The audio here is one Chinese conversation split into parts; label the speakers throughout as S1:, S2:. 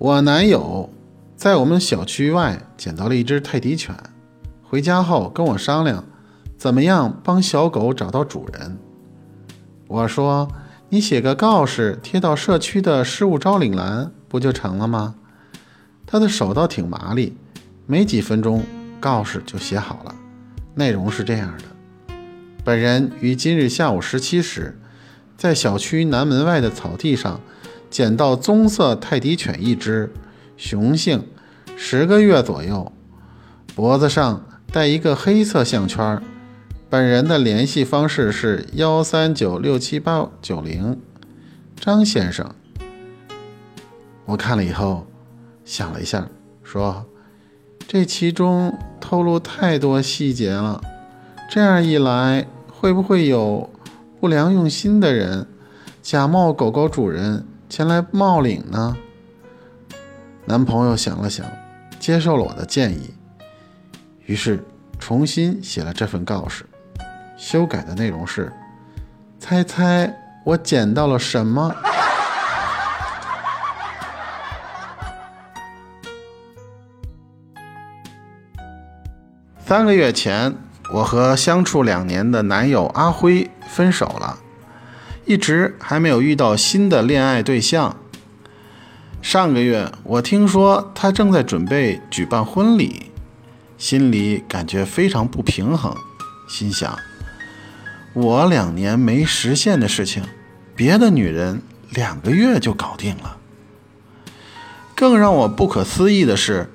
S1: 我男友在我们小区外捡到了一只泰迪犬，回家后跟我商量，怎么样帮小狗找到主人。我说：“你写个告示贴到社区的失物招领栏，不就成了吗？”他的手倒挺麻利，没几分钟，告示就写好了。内容是这样的：本人于今日下午十七时，在小区南门外的草地上。捡到棕色泰迪犬一只，雄性，十个月左右，脖子上带一个黑色项圈。本人的联系方式是幺三九六七八九零，张先生。我看了以后，想了一下，说：“这其中透露太多细节了，这样一来，会不会有不良用心的人假冒狗狗主人？”前来冒领呢？男朋友想了想，接受了我的建议，于是重新写了这份告示。修改的内容是：猜猜我捡到了什么？三个月前，我和相处两年的男友阿辉分手了。一直还没有遇到新的恋爱对象。上个月我听说他正在准备举办婚礼，心里感觉非常不平衡，心想：我两年没实现的事情，别的女人两个月就搞定了。更让我不可思议的是，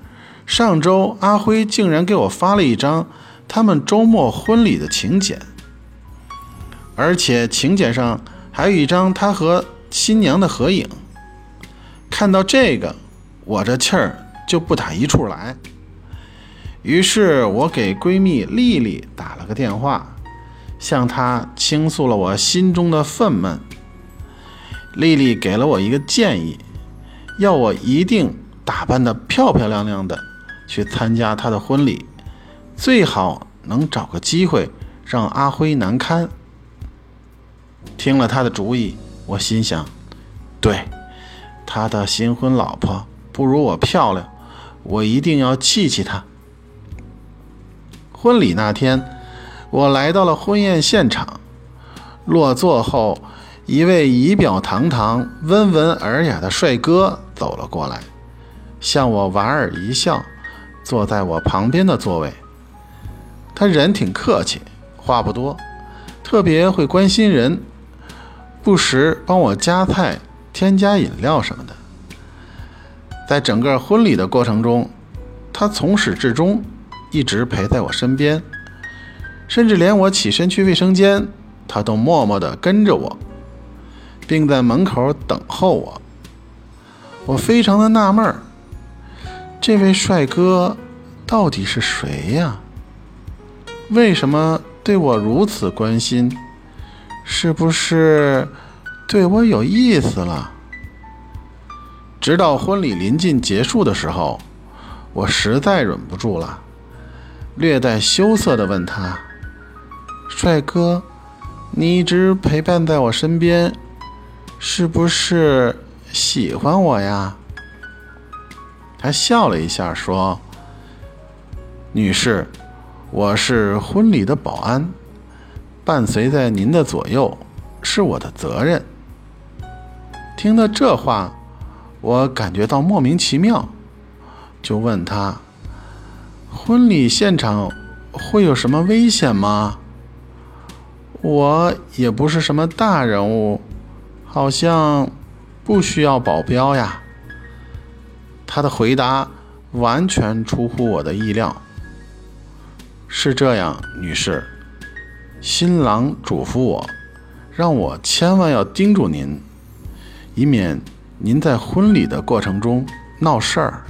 S1: 上周阿辉竟然给我发了一张他们周末婚礼的请柬，而且请柬上。还有一张他和新娘的合影。看到这个，我这气儿就不打一处来。于是我给闺蜜丽丽打了个电话，向她倾诉了我心中的愤懑。丽丽给了我一个建议，要我一定打扮得漂漂亮亮的去参加她的婚礼，最好能找个机会让阿辉难堪。听了他的主意，我心想：对，他的新婚老婆不如我漂亮，我一定要气气他。婚礼那天，我来到了婚宴现场。落座后，一位仪表堂堂、温文尔雅的帅哥走了过来，向我莞尔一笑，坐在我旁边的座位。他人挺客气，话不多，特别会关心人。不时帮我夹菜、添加饮料什么的。在整个婚礼的过程中，他从始至终一直陪在我身边，甚至连我起身去卫生间，他都默默地跟着我，并在门口等候我。我非常的纳闷儿，这位帅哥到底是谁呀？为什么对我如此关心？是不是对我有意思了？直到婚礼临近结束的时候，我实在忍不住了，略带羞涩地问他：“帅哥，你一直陪伴在我身边，是不是喜欢我呀？”他笑了一下，说：“女士，我是婚礼的保安。”伴随在您的左右是我的责任。听到这话，我感觉到莫名其妙，就问他：“婚礼现场会有什么危险吗？”我也不是什么大人物，好像不需要保镖呀。他的回答完全出乎我的意料。是这样，女士。新郎嘱咐我，让我千万要叮嘱您，以免您在婚礼的过程中闹事儿。